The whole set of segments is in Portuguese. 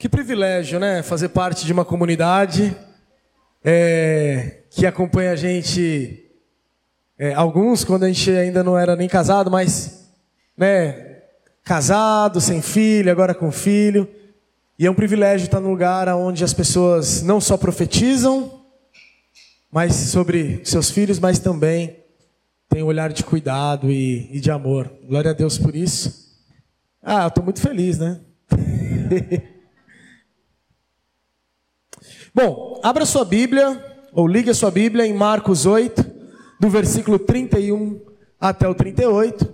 Que privilégio, né? Fazer parte de uma comunidade é, que acompanha a gente, é, alguns quando a gente ainda não era nem casado, mas, né, casado, sem filho, agora com filho. E é um privilégio estar num lugar onde as pessoas não só profetizam, mas sobre seus filhos, mas também têm um olhar de cuidado e, e de amor. Glória a Deus por isso. Ah, eu estou muito feliz, né? Bom, abra sua Bíblia, ou ligue a sua Bíblia em Marcos 8, do versículo 31 até o 38.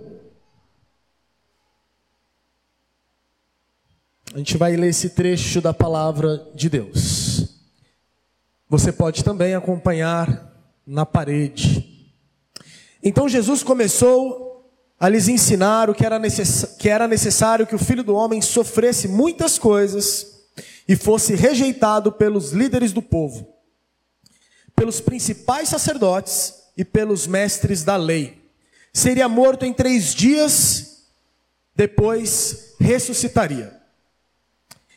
A gente vai ler esse trecho da palavra de Deus. Você pode também acompanhar na parede. Então Jesus começou a lhes ensinar o que era, que era necessário que o filho do homem sofresse muitas coisas e fosse rejeitado pelos líderes do povo, pelos principais sacerdotes e pelos mestres da lei. Seria morto em três dias, depois ressuscitaria.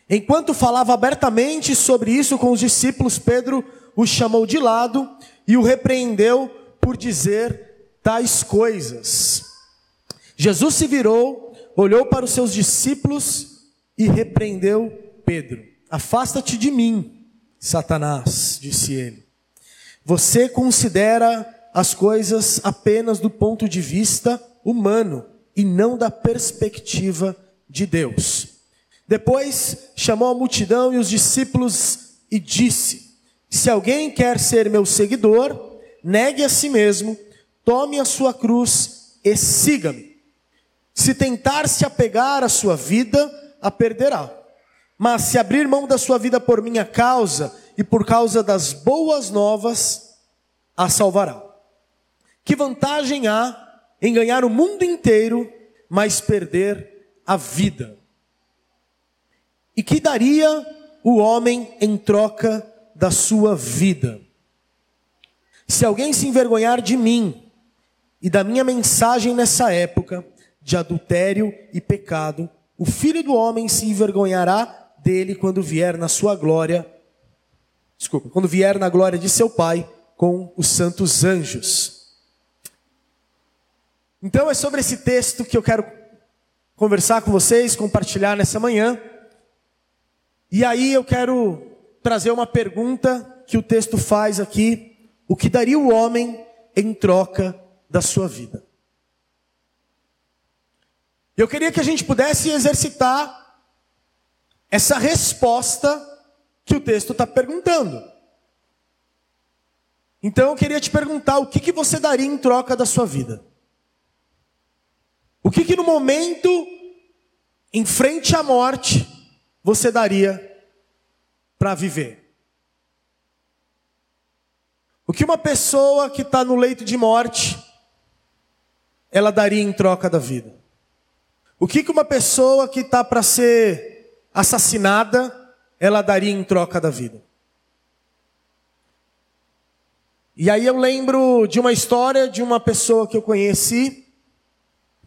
Enquanto falava abertamente sobre isso com os discípulos, Pedro o chamou de lado e o repreendeu por dizer tais coisas. Jesus se virou, olhou para os seus discípulos e repreendeu Pedro. Afasta-te de mim, Satanás, disse ele. Você considera as coisas apenas do ponto de vista humano e não da perspectiva de Deus. Depois chamou a multidão e os discípulos e disse: Se alguém quer ser meu seguidor, negue a si mesmo, tome a sua cruz e siga-me. Se tentar se apegar à sua vida, a perderá mas se abrir mão da sua vida por minha causa e por causa das boas novas, a salvará. Que vantagem há em ganhar o mundo inteiro, mas perder a vida? E que daria o homem em troca da sua vida? Se alguém se envergonhar de mim e da minha mensagem nessa época de adultério e pecado, o filho do homem se envergonhará dele quando vier na sua glória, desculpa, quando vier na glória de seu Pai com os santos anjos. Então é sobre esse texto que eu quero conversar com vocês, compartilhar nessa manhã. E aí eu quero trazer uma pergunta que o texto faz aqui: o que daria o homem em troca da sua vida? Eu queria que a gente pudesse exercitar essa resposta que o texto está perguntando. Então eu queria te perguntar: o que, que você daria em troca da sua vida? O que, que no momento, em frente à morte, você daria para viver? O que uma pessoa que está no leito de morte, ela daria em troca da vida? O que, que uma pessoa que está para ser assassinada, ela daria em troca da vida. E aí eu lembro de uma história de uma pessoa que eu conheci,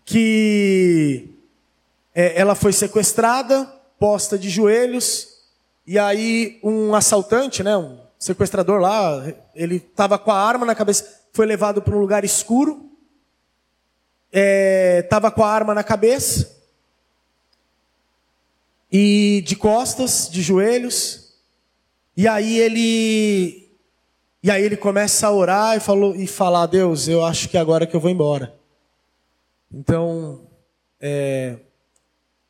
que é, ela foi sequestrada, posta de joelhos, e aí um assaltante, né, um sequestrador lá, ele estava com a arma na cabeça, foi levado para um lugar escuro, estava é, com a arma na cabeça, e de costas, de joelhos. E aí ele e aí ele começa a orar e falou e falar: Deus, eu acho que é agora que eu vou embora. Então, é,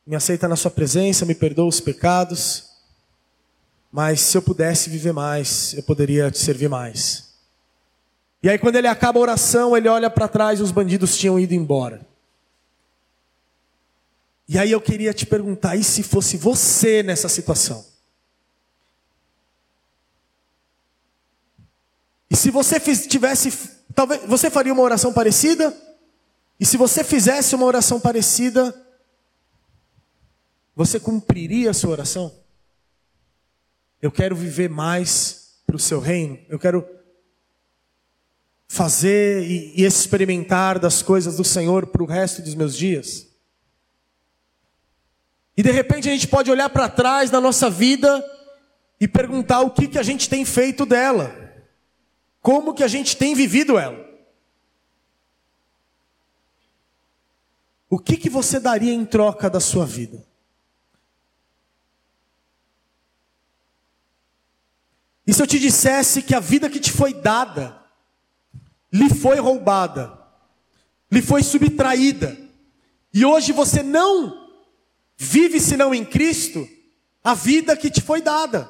me aceita na sua presença, me perdoa os pecados. Mas se eu pudesse viver mais, eu poderia te servir mais. E aí quando ele acaba a oração, ele olha para trás e os bandidos tinham ido embora. E aí eu queria te perguntar: e se fosse você nessa situação? E se você tivesse, talvez você faria uma oração parecida? E se você fizesse uma oração parecida, você cumpriria a sua oração? Eu quero viver mais para o seu reino. Eu quero fazer e, experimentar das coisas do Senhor para o resto dos meus dias. E de repente a gente pode olhar para trás na nossa vida e perguntar o que, que a gente tem feito dela. Como que a gente tem vivido ela. O que, que você daria em troca da sua vida? E se eu te dissesse que a vida que te foi dada, lhe foi roubada, lhe foi subtraída, e hoje você não vive senão em Cristo, a vida que te foi dada.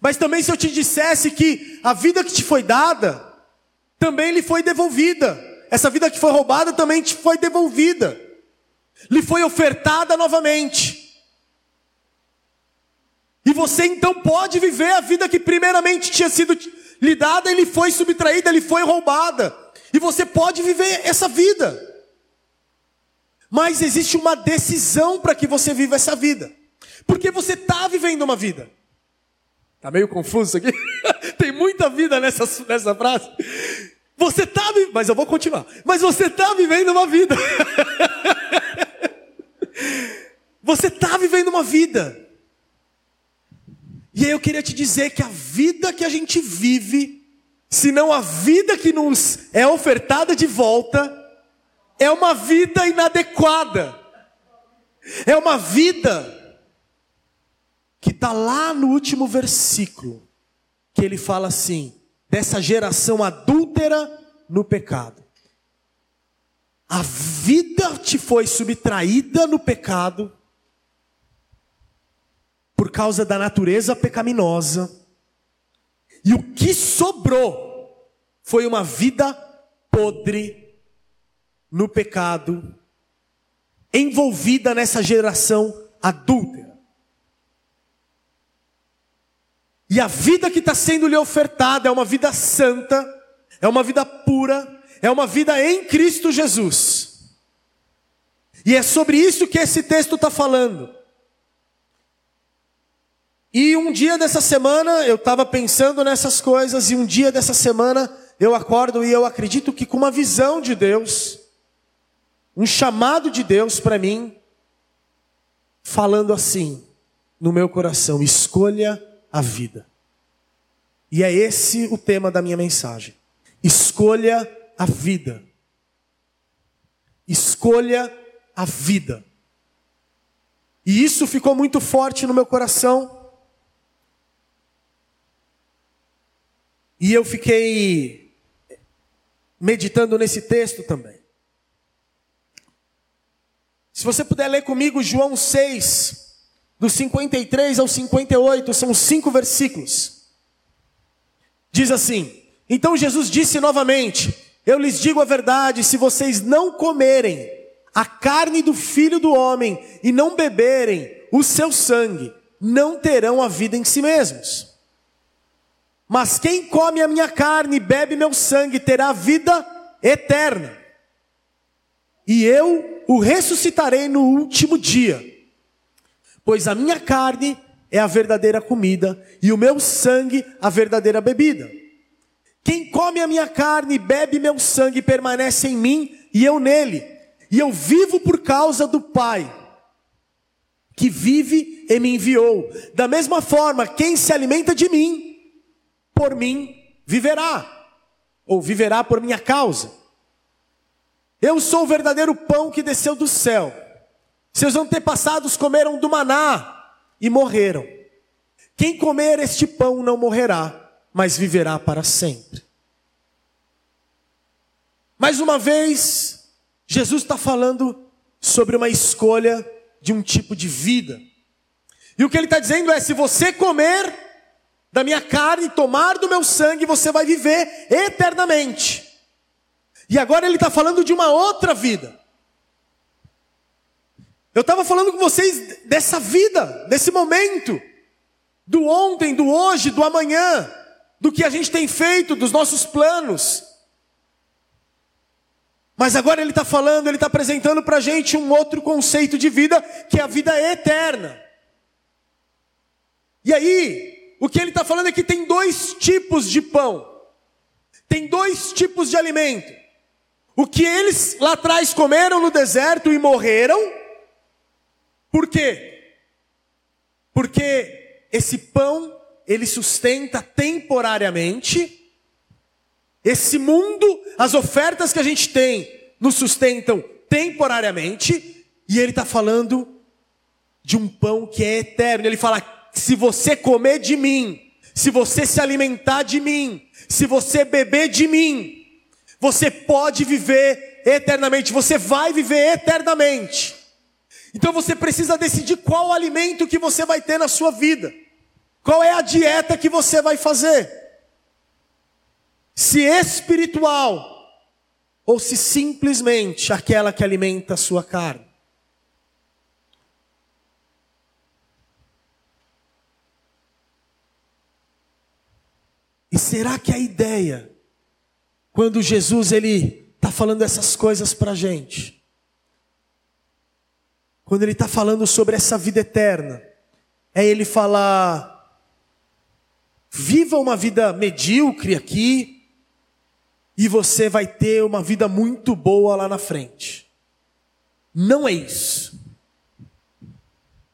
Mas também se eu te dissesse que a vida que te foi dada, também lhe foi devolvida. Essa vida que foi roubada também te foi devolvida. Lhe foi ofertada novamente. E você então pode viver a vida que primeiramente tinha sido lhe dada, ele foi subtraída, ele foi roubada. E você pode viver essa vida. Mas existe uma decisão para que você viva essa vida. Porque você está vivendo uma vida. Está meio confuso aqui? Tem muita vida nessa, nessa frase. Você está mas eu vou continuar. Mas você está vivendo uma vida. você está vivendo uma vida. E aí eu queria te dizer que a vida que a gente vive, se não a vida que nos é ofertada de volta, é uma vida inadequada. É uma vida que está lá no último versículo, que ele fala assim: dessa geração adúltera no pecado. A vida te foi subtraída no pecado, por causa da natureza pecaminosa. E o que sobrou foi uma vida podre no pecado, envolvida nessa geração adúltera. E a vida que está sendo lhe ofertada é uma vida santa, é uma vida pura, é uma vida em Cristo Jesus. E é sobre isso que esse texto está falando. E um dia dessa semana eu estava pensando nessas coisas, e um dia dessa semana eu acordo e eu acredito que com uma visão de Deus, um chamado de Deus para mim, falando assim no meu coração: escolha a vida. E é esse o tema da minha mensagem. Escolha a vida. Escolha a vida. E isso ficou muito forte no meu coração E eu fiquei meditando nesse texto também. Se você puder ler comigo João 6, do 53 ao 58, são cinco versículos. Diz assim: Então Jesus disse novamente: Eu lhes digo a verdade, se vocês não comerem a carne do filho do homem e não beberem o seu sangue, não terão a vida em si mesmos. Mas quem come a minha carne e bebe meu sangue terá vida eterna. E eu o ressuscitarei no último dia. Pois a minha carne é a verdadeira comida e o meu sangue a verdadeira bebida. Quem come a minha carne e bebe meu sangue permanece em mim e eu nele. E eu vivo por causa do Pai, que vive e me enviou. Da mesma forma, quem se alimenta de mim, por mim viverá, ou viverá por minha causa. Eu sou o verdadeiro pão que desceu do céu. Seus antepassados comeram do maná e morreram. Quem comer este pão não morrerá, mas viverá para sempre. Mais uma vez, Jesus está falando sobre uma escolha de um tipo de vida. E o que ele está dizendo é: se você comer da minha carne, tomar do meu sangue, você vai viver eternamente. E agora ele está falando de uma outra vida. Eu estava falando com vocês dessa vida, desse momento, do ontem, do hoje, do amanhã, do que a gente tem feito, dos nossos planos. Mas agora ele está falando, ele está apresentando para a gente um outro conceito de vida, que é a vida eterna. E aí, o que ele está falando é que tem dois tipos de pão, tem dois tipos de alimento. O que eles lá atrás comeram no deserto e morreram, Por quê? Porque esse pão, ele sustenta temporariamente. Esse mundo, as ofertas que a gente tem, nos sustentam temporariamente. E ele está falando de um pão que é eterno. Ele fala: se você comer de mim, se você se alimentar de mim, se você beber de mim, você pode viver eternamente, você vai viver eternamente. Então você precisa decidir qual alimento que você vai ter na sua vida. Qual é a dieta que você vai fazer? Se espiritual ou se simplesmente aquela que alimenta a sua carne. E será que a ideia, quando Jesus ele está falando essas coisas para a gente, quando ele está falando sobre essa vida eterna, é ele falar: viva uma vida medíocre aqui, e você vai ter uma vida muito boa lá na frente. Não é isso.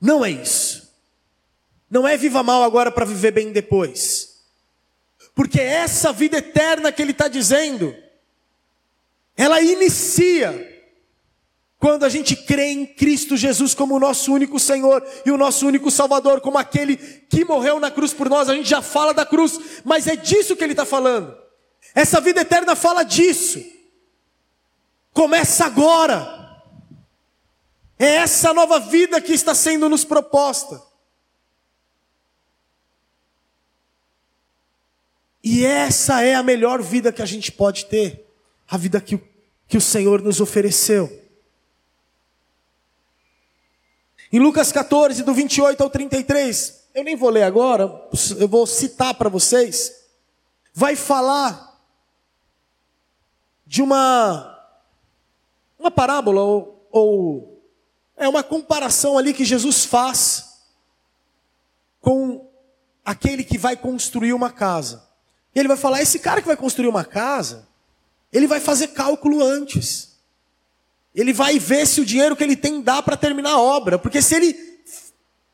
Não é isso. Não é viva mal agora para viver bem depois. Porque essa vida eterna que ele está dizendo, ela inicia quando a gente crê em Cristo Jesus como o nosso único Senhor e o nosso único Salvador, como aquele que morreu na cruz por nós. A gente já fala da cruz, mas é disso que ele está falando. Essa vida eterna fala disso. Começa agora. É essa nova vida que está sendo nos proposta. E essa é a melhor vida que a gente pode ter, a vida que, que o Senhor nos ofereceu. Em Lucas 14, do 28 ao 33, eu nem vou ler agora, eu vou citar para vocês, vai falar de uma, uma parábola, ou, ou é uma comparação ali que Jesus faz com aquele que vai construir uma casa. E ele vai falar: esse cara que vai construir uma casa, ele vai fazer cálculo antes. Ele vai ver se o dinheiro que ele tem dá para terminar a obra. Porque se ele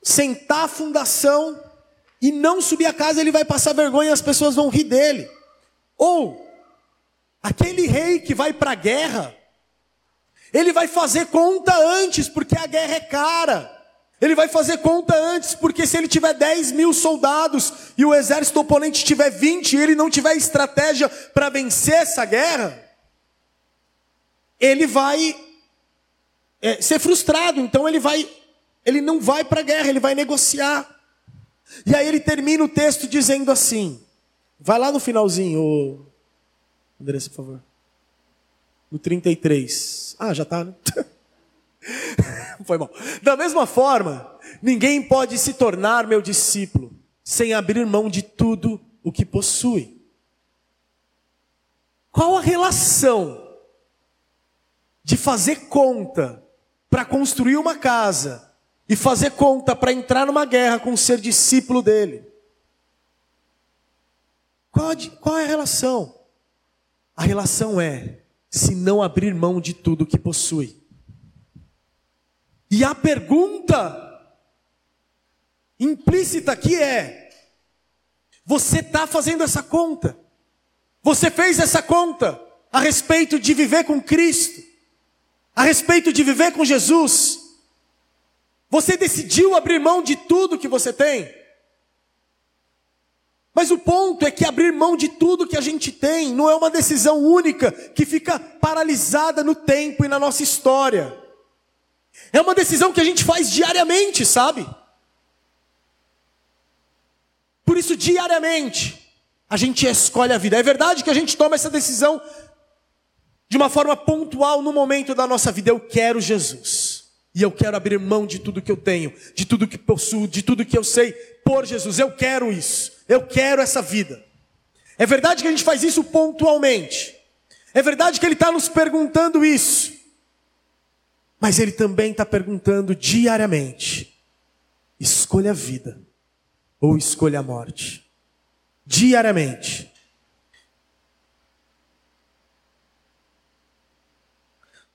sentar a fundação e não subir a casa, ele vai passar vergonha e as pessoas vão rir dele. Ou, aquele rei que vai para a guerra, ele vai fazer conta antes, porque a guerra é cara. Ele vai fazer conta antes, porque se ele tiver 10 mil soldados e o exército oponente tiver 20 e ele não tiver estratégia para vencer essa guerra, ele vai é, ser frustrado. Então ele vai, ele não vai para a guerra, ele vai negociar. E aí ele termina o texto dizendo assim: vai lá no finalzinho, ô... Andressa, por favor. No 33. Ah, já está, né? Foi bom. Da mesma forma, ninguém pode se tornar meu discípulo sem abrir mão de tudo o que possui. Qual a relação de fazer conta para construir uma casa e fazer conta para entrar numa guerra com ser discípulo dele? Qual, qual é a relação? A relação é se não abrir mão de tudo que possui. E a pergunta implícita aqui é: você está fazendo essa conta? Você fez essa conta a respeito de viver com Cristo? A respeito de viver com Jesus? Você decidiu abrir mão de tudo que você tem? Mas o ponto é que abrir mão de tudo que a gente tem não é uma decisão única que fica paralisada no tempo e na nossa história. É uma decisão que a gente faz diariamente, sabe? Por isso, diariamente, a gente escolhe a vida. É verdade que a gente toma essa decisão de uma forma pontual no momento da nossa vida. Eu quero Jesus. E eu quero abrir mão de tudo que eu tenho, de tudo que possuo, de tudo que eu sei por Jesus. Eu quero isso. Eu quero essa vida. É verdade que a gente faz isso pontualmente. É verdade que Ele está nos perguntando isso. Mas ele também está perguntando diariamente: escolha a vida ou escolha a morte? Diariamente.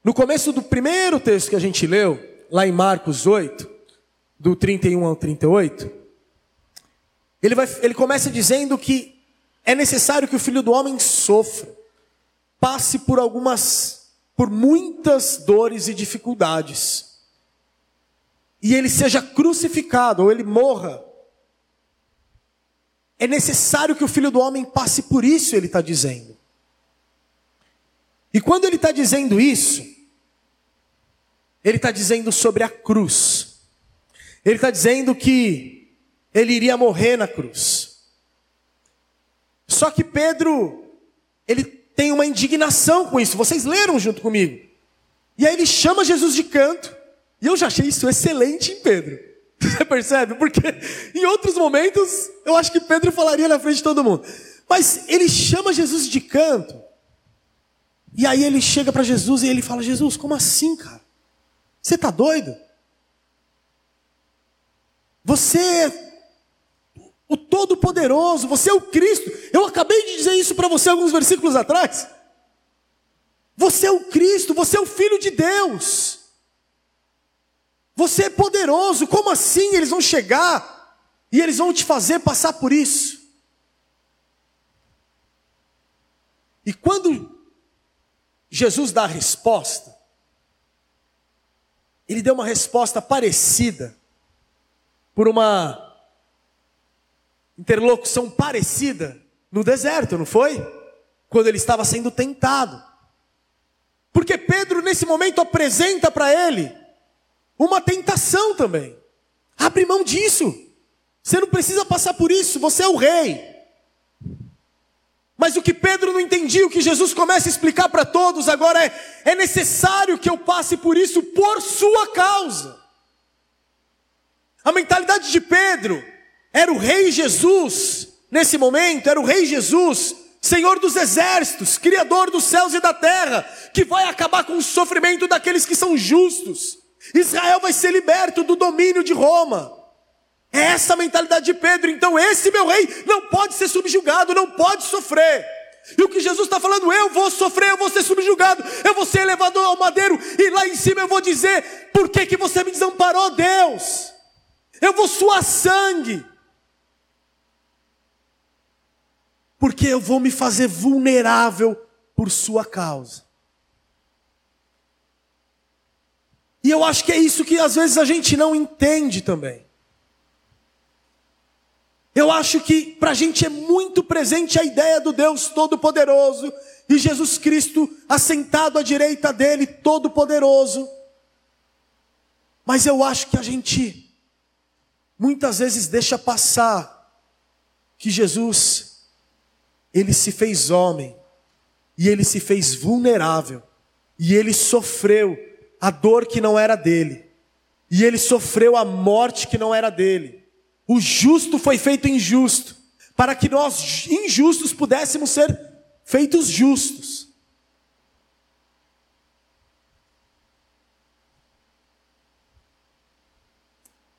No começo do primeiro texto que a gente leu, lá em Marcos 8, do 31 ao 38, ele, vai, ele começa dizendo que é necessário que o filho do homem sofra, passe por algumas, por muitas dores e dificuldades, e ele seja crucificado, ou ele morra. É necessário que o filho do homem passe por isso, ele está dizendo. E quando ele está dizendo isso, ele está dizendo sobre a cruz. Ele está dizendo que ele iria morrer na cruz. Só que Pedro, ele tem uma indignação com isso. Vocês leram junto comigo. E aí ele chama Jesus de canto. E eu já achei isso excelente em Pedro. Você percebe? Porque em outros momentos eu acho que Pedro falaria na frente de todo mundo. Mas ele chama Jesus de canto. E aí ele chega para Jesus e ele fala: Jesus, como assim, cara? Você está doido? Você o Todo-Poderoso, você é o Cristo. Eu acabei de dizer isso para você alguns versículos atrás. Você é o Cristo, você é o Filho de Deus. Você é poderoso. Como assim eles vão chegar e eles vão te fazer passar por isso? E quando Jesus dá a resposta, ele deu uma resposta parecida, por uma interlocução parecida no deserto, não foi? Quando ele estava sendo tentado. Porque Pedro, nesse momento, apresenta para ele uma tentação também. Abre mão disso. Você não precisa passar por isso, você é o rei. Mas o que Pedro não entendia, o que Jesus começa a explicar para todos agora é: é necessário que eu passe por isso por sua causa. A mentalidade de Pedro era o rei Jesus, nesse momento, era o rei Jesus, Senhor dos exércitos, Criador dos céus e da terra, que vai acabar com o sofrimento daqueles que são justos. Israel vai ser liberto do domínio de Roma. É essa a mentalidade de Pedro. Então, esse meu rei não pode ser subjugado, não pode sofrer. E o que Jesus está falando, eu vou sofrer, eu vou ser subjugado, eu vou ser levado ao madeiro, e lá em cima eu vou dizer: por que, que você me desamparou, Deus? Eu vou suar sangue, porque eu vou me fazer vulnerável por Sua causa. E eu acho que é isso que às vezes a gente não entende também. Eu acho que para a gente é muito presente a ideia do Deus Todo-Poderoso e Jesus Cristo assentado à direita dele, Todo-Poderoso. Mas eu acho que a gente muitas vezes deixa passar que Jesus, ele se fez homem e ele se fez vulnerável e ele sofreu a dor que não era dele e ele sofreu a morte que não era dele. O justo foi feito injusto, para que nós injustos pudéssemos ser feitos justos.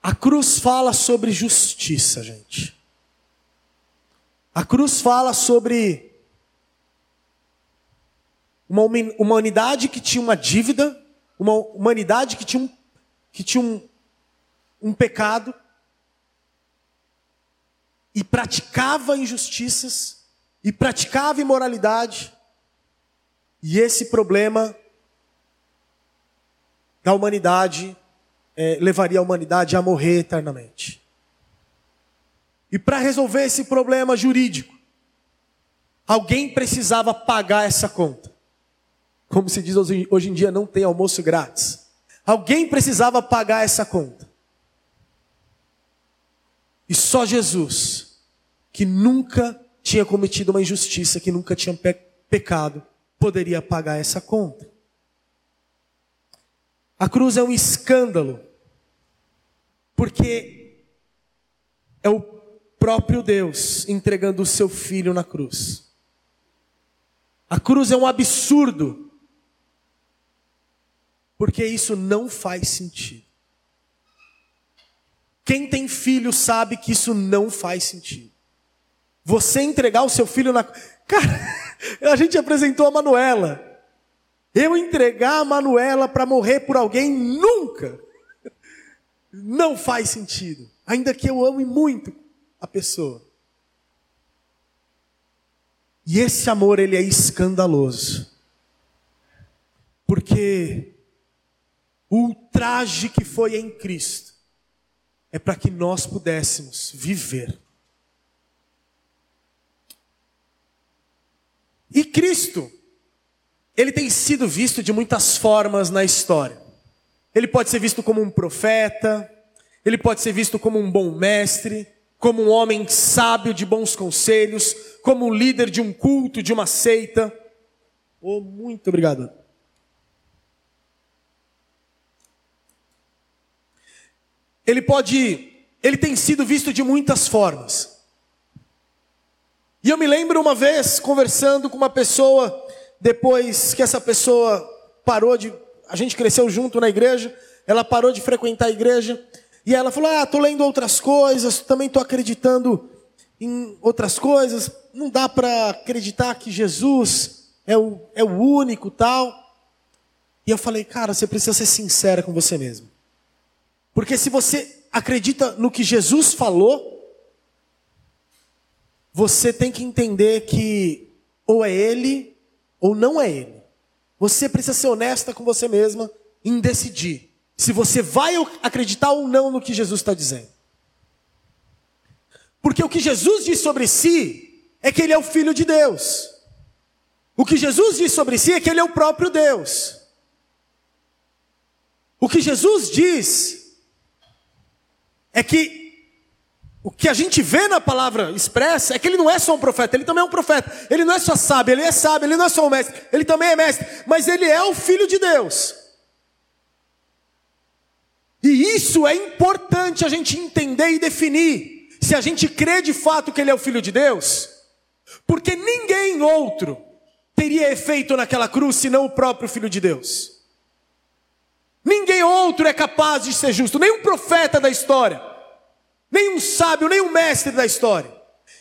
A cruz fala sobre justiça, gente. A cruz fala sobre uma humanidade que tinha uma dívida, uma humanidade que tinha um, que tinha um, um pecado, e praticava injustiças, e praticava imoralidade, e esse problema da humanidade é, levaria a humanidade a morrer eternamente. E para resolver esse problema jurídico, alguém precisava pagar essa conta. Como se diz hoje, em dia, não tem almoço grátis. Alguém precisava pagar essa conta. E só Jesus, que nunca tinha cometido uma injustiça, que nunca tinha pe pecado, poderia pagar essa conta. A cruz é um escândalo, porque é o próprio Deus entregando o seu filho na cruz. A cruz é um absurdo, porque isso não faz sentido. Quem tem filho sabe que isso não faz sentido. Você entregar o seu filho na. Cara, a gente apresentou a Manuela. Eu entregar a Manuela para morrer por alguém, nunca. não faz sentido, ainda que eu ame muito a pessoa. E esse amor ele é escandaloso. Porque o traje que foi em Cristo é para que nós pudéssemos viver. E Cristo, ele tem sido visto de muitas formas na história. Ele pode ser visto como um profeta, ele pode ser visto como um bom mestre, como um homem sábio de bons conselhos, como um líder de um culto, de uma seita. Oh, muito obrigado. Ele pode, ele tem sido visto de muitas formas. E eu me lembro uma vez conversando com uma pessoa, depois que essa pessoa parou de a gente cresceu junto na igreja, ela parou de frequentar a igreja, e ela falou: Ah, estou lendo outras coisas, também estou acreditando em outras coisas, não dá para acreditar que Jesus é o, é o único tal. E eu falei: Cara, você precisa ser sincera com você mesmo. Porque se você acredita no que Jesus falou, você tem que entender que ou é Ele ou não é Ele. Você precisa ser honesta com você mesma em decidir se você vai acreditar ou não no que Jesus está dizendo. Porque o que Jesus diz sobre si é que ele é o Filho de Deus. O que Jesus diz sobre si é que ele é o próprio Deus. O que Jesus diz é que o que a gente vê na palavra expressa é que ele não é só um profeta, ele também é um profeta. Ele não é só sábio, ele é sábio, ele não é só um mestre, ele também é mestre, mas ele é o filho de Deus. E isso é importante a gente entender e definir. Se a gente crê de fato que ele é o filho de Deus, porque ninguém outro teria efeito naquela cruz senão o próprio filho de Deus. Ninguém outro é capaz de ser justo, nenhum profeta da história nenhum sábio, nenhum mestre da história.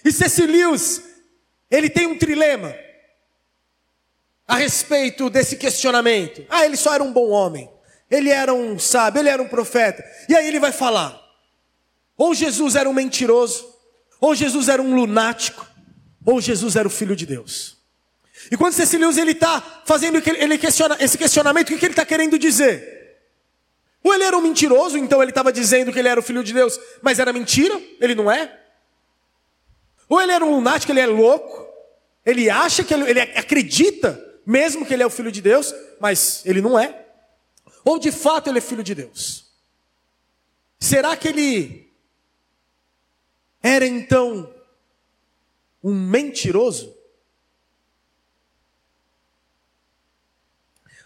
E C.S. Lewis, ele tem um trilema a respeito desse questionamento. Ah, ele só era um bom homem. Ele era um sábio, ele era um profeta. E aí ele vai falar: ou Jesus era um mentiroso, ou Jesus era um lunático, ou Jesus era o filho de Deus. E quando. Lewis ele está fazendo ele questiona, esse questionamento, o que ele está querendo dizer? Ou ele era um mentiroso, então ele estava dizendo que ele era o filho de Deus, mas era mentira, ele não é? Ou ele era um lunático, ele é louco, ele acha que ele, ele acredita mesmo que ele é o filho de Deus, mas ele não é? Ou de fato ele é filho de Deus? Será que ele era então um mentiroso?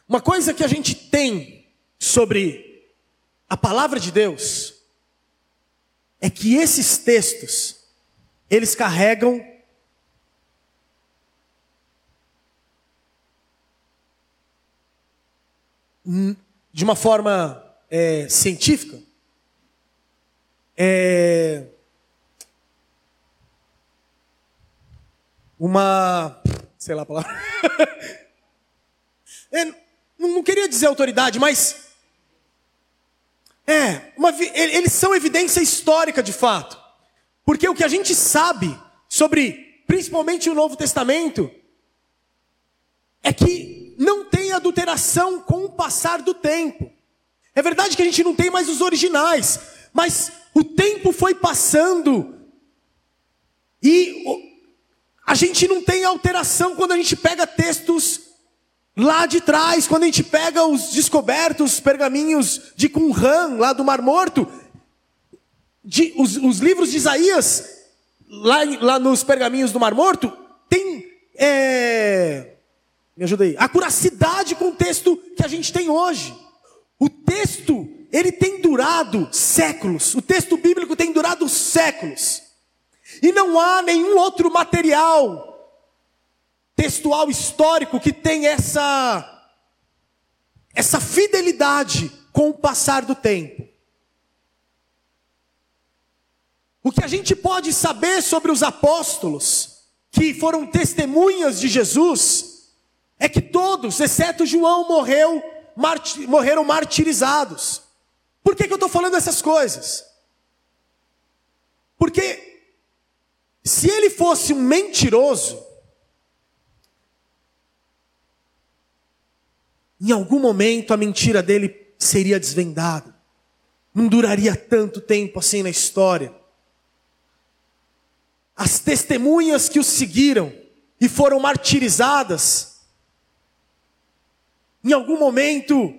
Uma coisa que a gente tem sobre a palavra de Deus é que esses textos, eles carregam de uma forma é, científica, é, uma, sei lá a palavra, é, não queria dizer autoridade, mas é, uma, eles são evidência histórica de fato. Porque o que a gente sabe sobre, principalmente o Novo Testamento, é que não tem adulteração com o passar do tempo. É verdade que a gente não tem mais os originais, mas o tempo foi passando e a gente não tem alteração quando a gente pega textos Lá de trás, quando a gente pega os descobertos pergaminhos de Qumran, lá do Mar Morto, de, os, os, livros de Isaías, lá, lá nos pergaminhos do Mar Morto, tem. É, me ajuda aí. A curacidade com o texto que a gente tem hoje. O texto, ele tem durado séculos. O texto bíblico tem durado séculos. E não há nenhum outro material textual histórico que tem essa essa fidelidade com o passar do tempo. O que a gente pode saber sobre os apóstolos que foram testemunhas de Jesus é que todos, exceto João, morreu, morreram martirizados Por que, que eu estou falando essas coisas? Porque se ele fosse um mentiroso, em algum momento a mentira dele seria desvendada. Não duraria tanto tempo assim na história. As testemunhas que o seguiram e foram martirizadas, em algum momento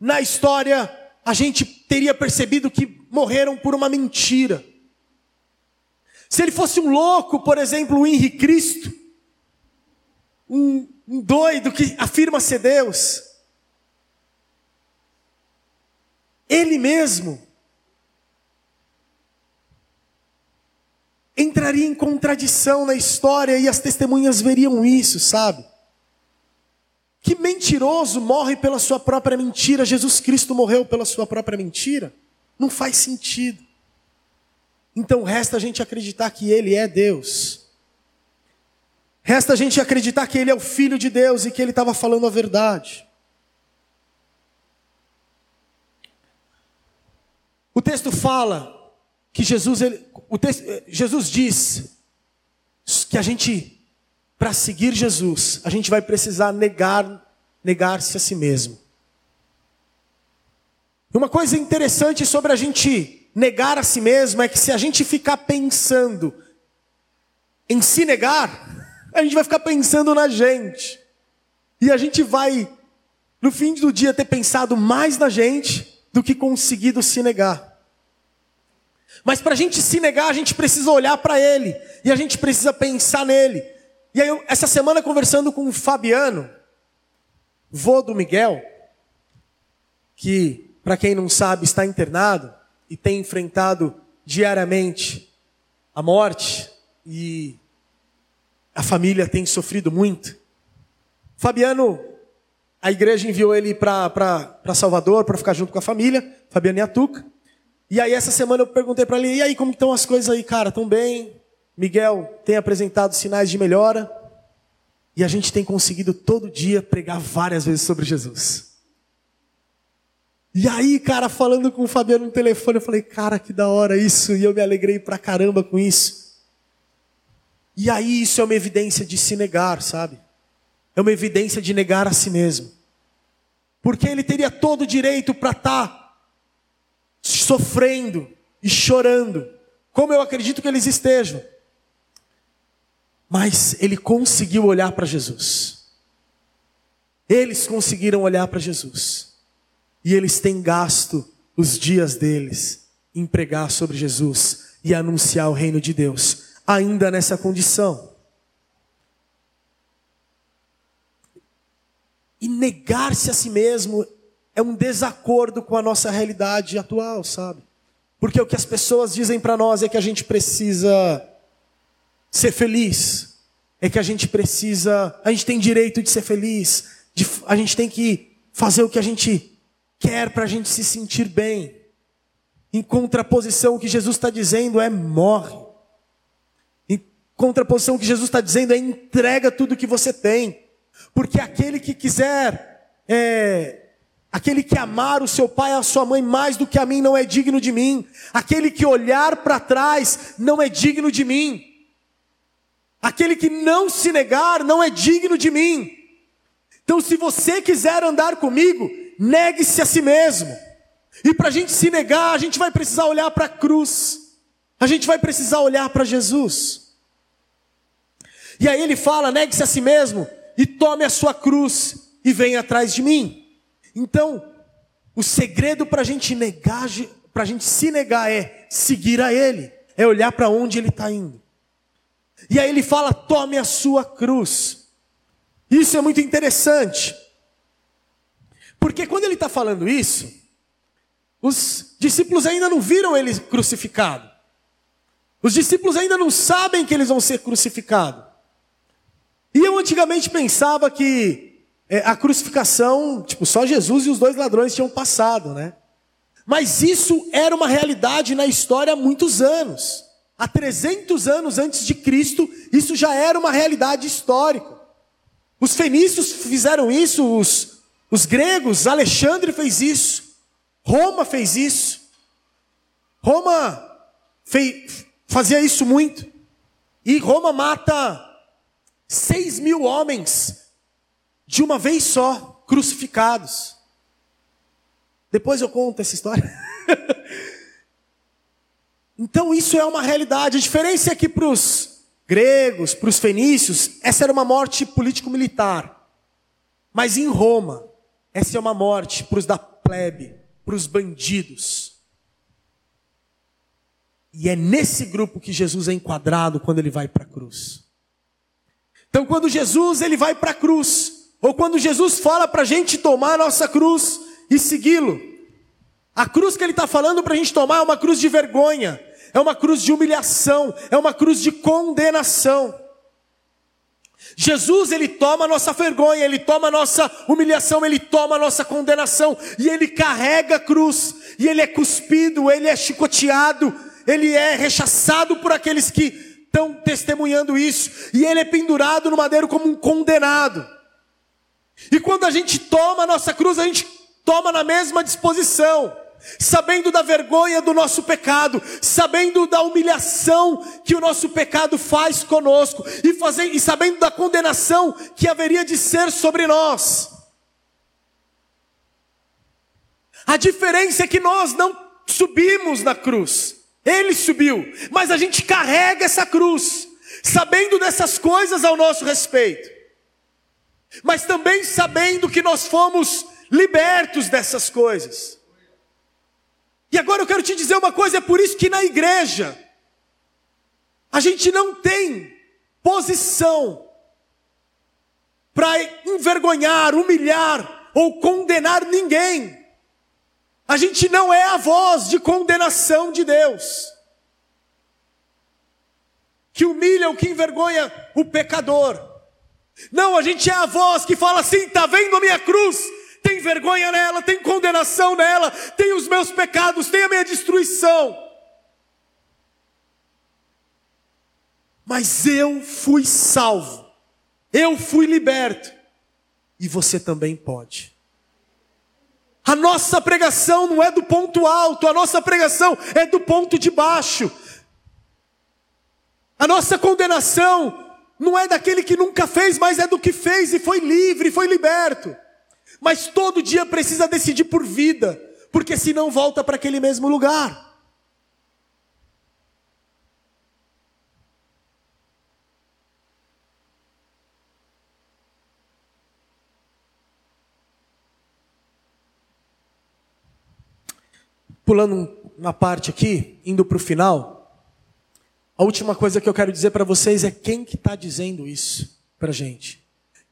na história a gente teria percebido que morreram por uma mentira. Se ele fosse um louco, por exemplo, o Henri Cristo, um, um doido que afirma ser Deus, ele mesmo entraria em contradição na história e as testemunhas veriam isso, sabe? Que mentiroso morre pela sua própria mentira, Jesus Cristo morreu pela sua própria mentira? Não faz sentido. Então resta a gente acreditar que Ele é Deus. Resta a gente acreditar que Ele é o Filho de Deus e que Ele estava falando a verdade. O texto fala que Jesus, ele, o texto, eh, Jesus diz que a gente, para seguir Jesus, a gente vai precisar negar, negar-se a si mesmo. Uma coisa interessante sobre a gente negar a si mesmo é que se a gente ficar pensando em se negar, a gente vai ficar pensando na gente. E a gente vai, no fim do dia, ter pensado mais na gente do que conseguido se negar. Mas para a gente se negar, a gente precisa olhar para Ele. E a gente precisa pensar nele. E aí, essa semana, conversando com o Fabiano, vô do Miguel, que, para quem não sabe, está internado e tem enfrentado diariamente a morte e a família tem sofrido muito. Fabiano, a igreja enviou ele para Salvador para ficar junto com a família, Fabiano e Atuca. E aí essa semana eu perguntei para ele, e aí como estão as coisas aí, cara? Estão bem? Miguel tem apresentado sinais de melhora. E a gente tem conseguido todo dia pregar várias vezes sobre Jesus. E aí, cara, falando com o Fabiano no telefone, eu falei, cara, que da hora isso. E eu me alegrei pra caramba com isso. E aí, isso é uma evidência de se negar, sabe? É uma evidência de negar a si mesmo. Porque ele teria todo o direito para estar tá sofrendo e chorando, como eu acredito que eles estejam. Mas ele conseguiu olhar para Jesus. Eles conseguiram olhar para Jesus. E eles têm gasto os dias deles em pregar sobre Jesus e anunciar o reino de Deus, ainda nessa condição. E negar-se a si mesmo é um desacordo com a nossa realidade atual, sabe? Porque o que as pessoas dizem para nós é que a gente precisa ser feliz, é que a gente precisa, a gente tem direito de ser feliz, de, a gente tem que fazer o que a gente quer para a gente se sentir bem. Em contraposição, o que Jesus está dizendo é morre. Em contraposição, o que Jesus está dizendo é entrega tudo que você tem. Porque aquele que quiser é, Aquele que amar o seu pai e a sua mãe mais do que a mim não é digno de mim. Aquele que olhar para trás não é digno de mim. Aquele que não se negar não é digno de mim. Então, se você quiser andar comigo, negue-se a si mesmo. E para a gente se negar, a gente vai precisar olhar para a cruz. A gente vai precisar olhar para Jesus. E aí ele fala: negue-se a si mesmo e tome a sua cruz e venha atrás de mim. Então, o segredo para a gente negar, para a gente se negar é seguir a Ele, é olhar para onde Ele está indo. E aí ele fala: tome a sua cruz. Isso é muito interessante, porque quando ele está falando isso, os discípulos ainda não viram ele crucificado. Os discípulos ainda não sabem que eles vão ser crucificados. E eu antigamente pensava que é, a crucificação, tipo, só Jesus e os dois ladrões tinham passado, né? Mas isso era uma realidade na história há muitos anos. Há 300 anos antes de Cristo, isso já era uma realidade histórica. Os fenícios fizeram isso, os, os gregos, Alexandre fez isso. Roma fez isso. Roma fazia isso muito. E Roma mata seis mil homens de uma vez só, crucificados. Depois eu conto essa história. então isso é uma realidade. A diferença é que para os gregos, para os fenícios, essa era uma morte político-militar. Mas em Roma, essa é uma morte para os da plebe, para os bandidos. E é nesse grupo que Jesus é enquadrado quando ele vai para a cruz. Então, quando Jesus ele vai para a cruz, ou quando Jesus fala para a gente tomar a nossa cruz e segui-lo, a cruz que ele está falando para a gente tomar é uma cruz de vergonha, é uma cruz de humilhação, é uma cruz de condenação. Jesus, ele toma a nossa vergonha, ele toma a nossa humilhação, ele toma a nossa condenação, e ele carrega a cruz, e ele é cuspido, ele é chicoteado, ele é rechaçado por aqueles que estão testemunhando isso, e ele é pendurado no madeiro como um condenado. E quando a gente toma a nossa cruz, a gente toma na mesma disposição sabendo da vergonha do nosso pecado, sabendo da humilhação que o nosso pecado faz conosco e, fazendo, e sabendo da condenação que haveria de ser sobre nós. A diferença é que nós não subimos na cruz, ele subiu, mas a gente carrega essa cruz, sabendo dessas coisas ao nosso respeito, mas também sabendo que nós fomos libertos dessas coisas. E agora eu quero te dizer uma coisa, é por isso que na igreja a gente não tem posição para envergonhar, humilhar ou condenar ninguém. A gente não é a voz de condenação de Deus. Que humilha ou que envergonha o pecador. Não, a gente é a voz que fala assim: está vendo a minha cruz? Vergonha nela, tem condenação nela, tem os meus pecados, tem a minha destruição. Mas eu fui salvo, eu fui liberto, e você também pode. A nossa pregação não é do ponto alto, a nossa pregação é do ponto de baixo. A nossa condenação não é daquele que nunca fez, mas é do que fez e foi livre, foi liberto mas todo dia precisa decidir por vida, porque senão volta para aquele mesmo lugar. Pulando uma parte aqui, indo para o final, a última coisa que eu quero dizer para vocês é quem que está dizendo isso para gente.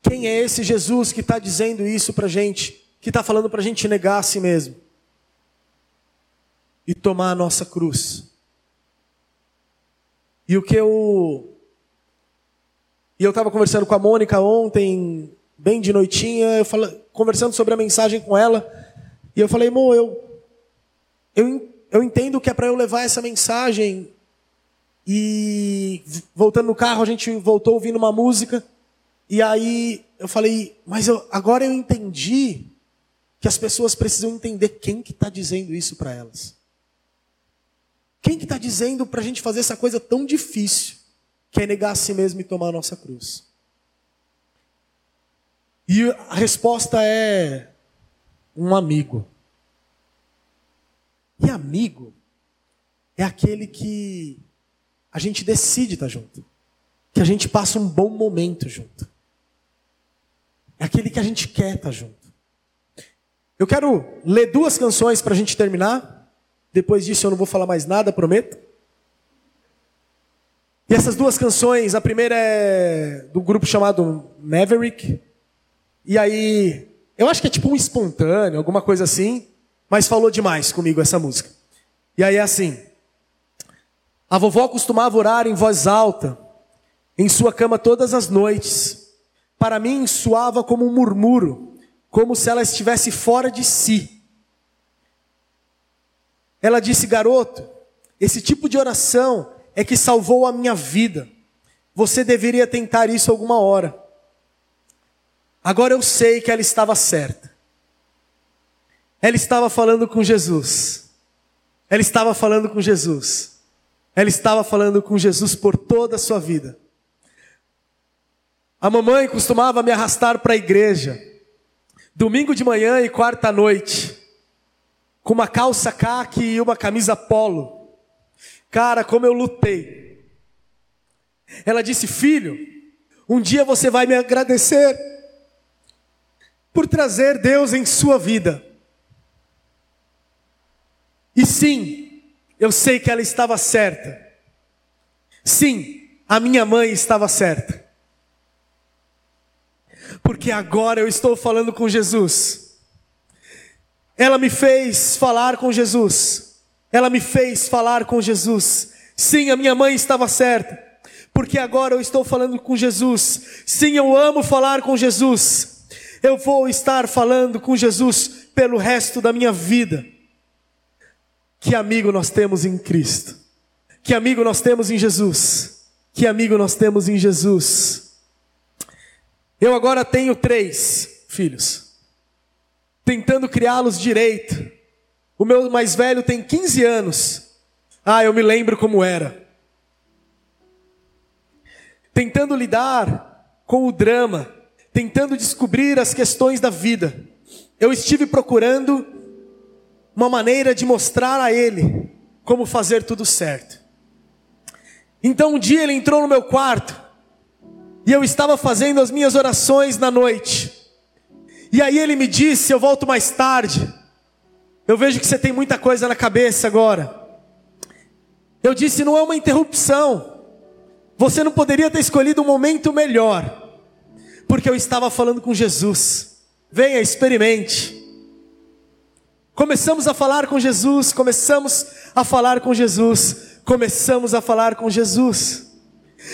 Quem é esse Jesus que está dizendo isso para a gente? Que está falando para a gente negar a si mesmo e tomar a nossa cruz. E o que eu. E eu estava conversando com a Mônica ontem, bem de noitinha, eu falo, conversando sobre a mensagem com ela, e eu falei, Mo, eu, eu, eu entendo que é para eu levar essa mensagem. E voltando no carro, a gente voltou ouvindo uma música. E aí eu falei, mas eu, agora eu entendi que as pessoas precisam entender quem que está dizendo isso para elas. Quem que está dizendo para a gente fazer essa coisa tão difícil, que é negar a si mesmo e tomar a nossa cruz? E a resposta é um amigo. E amigo é aquele que a gente decide estar tá junto, que a gente passa um bom momento junto. É aquele que a gente quer estar junto. Eu quero ler duas canções para a gente terminar. Depois disso eu não vou falar mais nada, prometo. E essas duas canções, a primeira é do grupo chamado Maverick. E aí, eu acho que é tipo um espontâneo, alguma coisa assim, mas falou demais comigo essa música. E aí é assim: A vovó costumava orar em voz alta, em sua cama todas as noites para mim soava como um murmúrio, como se ela estivesse fora de si. Ela disse: Garoto, esse tipo de oração é que salvou a minha vida. Você deveria tentar isso alguma hora. Agora eu sei que ela estava certa. Ela estava falando com Jesus. Ela estava falando com Jesus. Ela estava falando com Jesus por toda a sua vida. A mamãe costumava me arrastar para a igreja, domingo de manhã e quarta noite, com uma calça caque e uma camisa polo. Cara, como eu lutei. Ela disse: Filho, um dia você vai me agradecer por trazer Deus em sua vida. E sim, eu sei que ela estava certa. Sim, a minha mãe estava certa. Porque agora eu estou falando com Jesus. Ela me fez falar com Jesus. Ela me fez falar com Jesus. Sim, a minha mãe estava certa. Porque agora eu estou falando com Jesus. Sim, eu amo falar com Jesus. Eu vou estar falando com Jesus pelo resto da minha vida. Que amigo nós temos em Cristo. Que amigo nós temos em Jesus. Que amigo nós temos em Jesus. Eu agora tenho três filhos, tentando criá-los direito. O meu mais velho tem 15 anos. Ah, eu me lembro como era. Tentando lidar com o drama, tentando descobrir as questões da vida. Eu estive procurando uma maneira de mostrar a ele como fazer tudo certo. Então um dia ele entrou no meu quarto e eu estava fazendo as minhas orações na noite. E aí ele me disse: Eu volto mais tarde. Eu vejo que você tem muita coisa na cabeça agora. Eu disse: Não é uma interrupção. Você não poderia ter escolhido um momento melhor. Porque eu estava falando com Jesus. Venha, experimente. Começamos a falar com Jesus, começamos a falar com Jesus, começamos a falar com Jesus.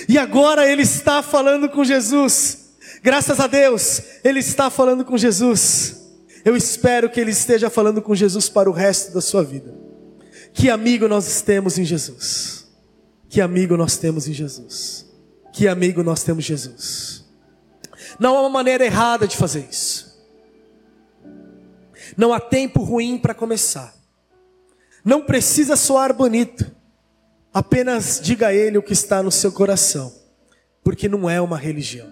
E agora ele está falando com Jesus. Graças a Deus, ele está falando com Jesus. Eu espero que ele esteja falando com Jesus para o resto da sua vida. Que amigo nós temos em Jesus. Que amigo nós temos em Jesus. Que amigo nós temos em Jesus. Não há uma maneira errada de fazer isso. Não há tempo ruim para começar. Não precisa soar bonito. Apenas diga a Ele o que está no seu coração, porque não é uma religião.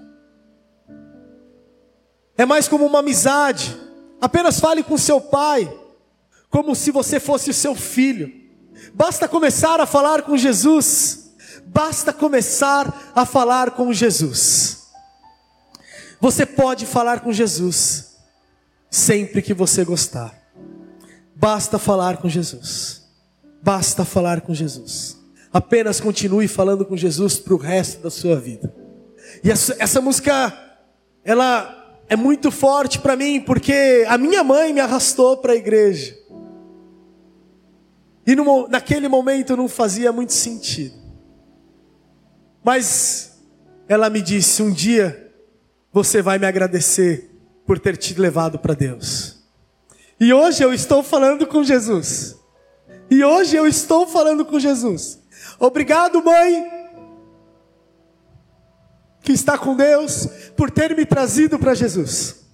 É mais como uma amizade. Apenas fale com seu pai, como se você fosse o seu filho. Basta começar a falar com Jesus. Basta começar a falar com Jesus. Você pode falar com Jesus sempre que você gostar. Basta falar com Jesus. Basta falar com Jesus. Apenas continue falando com Jesus para o resto da sua vida. E essa, essa música, ela é muito forte para mim, porque a minha mãe me arrastou para a igreja. E no, naquele momento não fazia muito sentido. Mas ela me disse: um dia você vai me agradecer por ter te levado para Deus. E hoje eu estou falando com Jesus. E hoje eu estou falando com Jesus. Obrigado, mãe, que está com Deus, por ter me trazido para Jesus.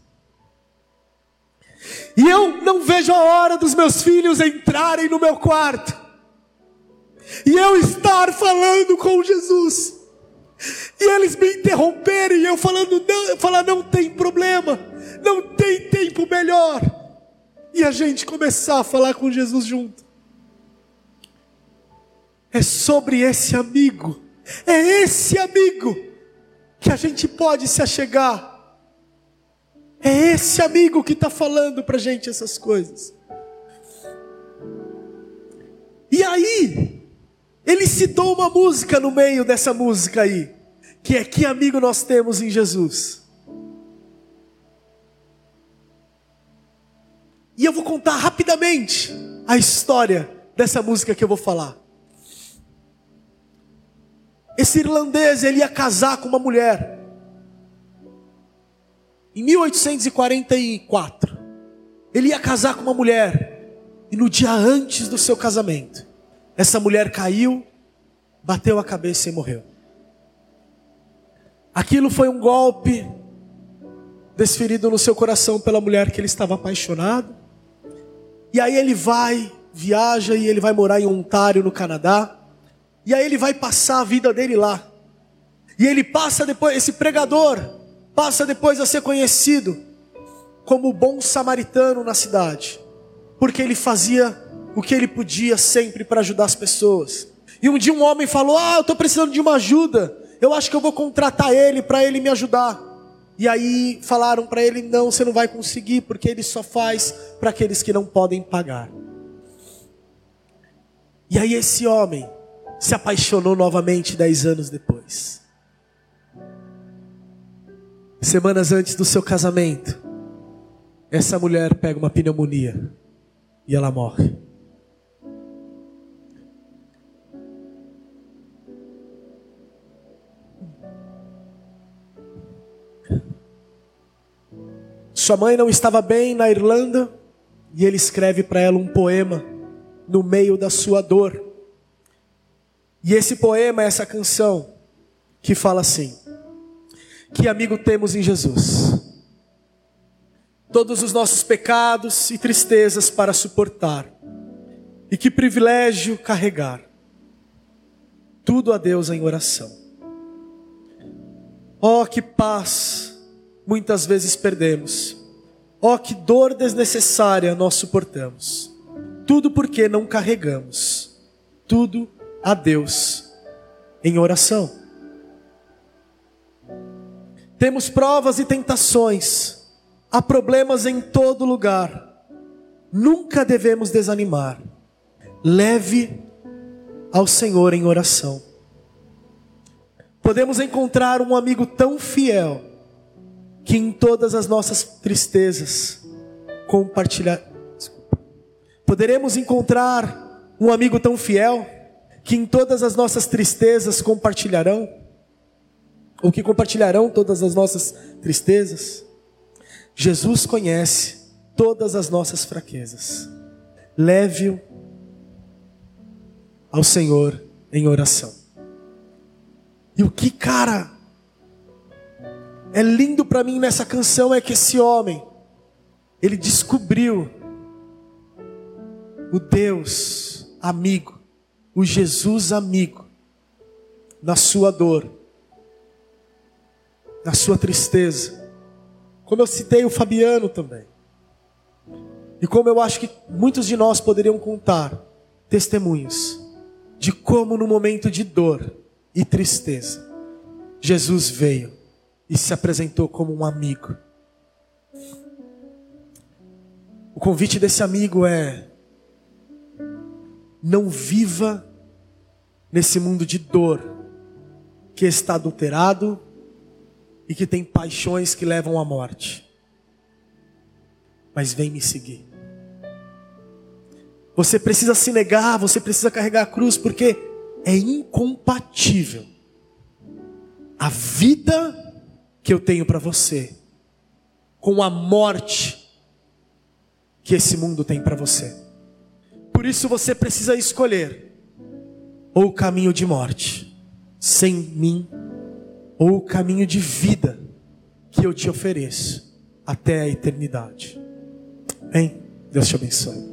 E eu não vejo a hora dos meus filhos entrarem no meu quarto e eu estar falando com Jesus. E eles me interromperem, e eu falando, não, falar, não tem problema, não tem tempo melhor. E a gente começar a falar com Jesus junto é sobre esse amigo, é esse amigo que a gente pode se achegar. É esse amigo que está falando para a gente essas coisas. E aí, ele citou uma música no meio dessa música aí, que é Que amigo nós temos em Jesus. E eu vou contar rapidamente a história dessa música que eu vou falar. Esse irlandês ele ia casar com uma mulher. Em 1844, ele ia casar com uma mulher. E no dia antes do seu casamento, essa mulher caiu, bateu a cabeça e morreu. Aquilo foi um golpe desferido no seu coração pela mulher que ele estava apaixonado. E aí ele vai, viaja e ele vai morar em Ontário, no Canadá. E aí ele vai passar a vida dele lá. E ele passa depois, esse pregador passa depois a ser conhecido como bom samaritano na cidade, porque ele fazia o que ele podia sempre para ajudar as pessoas. E um dia um homem falou: Ah, eu estou precisando de uma ajuda. Eu acho que eu vou contratar ele para ele me ajudar. E aí falaram para ele: Não, você não vai conseguir, porque ele só faz para aqueles que não podem pagar. E aí esse homem se apaixonou novamente dez anos depois. Semanas antes do seu casamento, essa mulher pega uma pneumonia e ela morre. Sua mãe não estava bem na Irlanda e ele escreve para ela um poema no meio da sua dor. E esse poema, essa canção, que fala assim: Que amigo temos em Jesus? Todos os nossos pecados e tristezas para suportar, e que privilégio carregar, tudo a Deus em oração. Oh, que paz muitas vezes perdemos, oh, que dor desnecessária nós suportamos, tudo porque não carregamos, tudo a Deus em oração. Temos provas e tentações, há problemas em todo lugar. Nunca devemos desanimar. Leve ao Senhor em oração. Podemos encontrar um amigo tão fiel que em todas as nossas tristezas compartilhar. Poderemos encontrar um amigo tão fiel que em todas as nossas tristezas compartilharão, ou que compartilharão todas as nossas tristezas. Jesus conhece todas as nossas fraquezas. Leve-o ao Senhor em oração. E o que, cara, é lindo para mim nessa canção é que esse homem, ele descobriu o Deus amigo o Jesus amigo na sua dor, na sua tristeza. Como eu citei o Fabiano também. E como eu acho que muitos de nós poderiam contar testemunhos de como no momento de dor e tristeza, Jesus veio e se apresentou como um amigo. O convite desse amigo é não viva nesse mundo de dor que está adulterado e que tem paixões que levam à morte. Mas vem me seguir. Você precisa se negar, você precisa carregar a cruz, porque é incompatível a vida que eu tenho para você com a morte que esse mundo tem para você. Por isso você precisa escolher ou o caminho de morte sem mim, ou o caminho de vida que eu te ofereço até a eternidade. Amém? Deus te abençoe.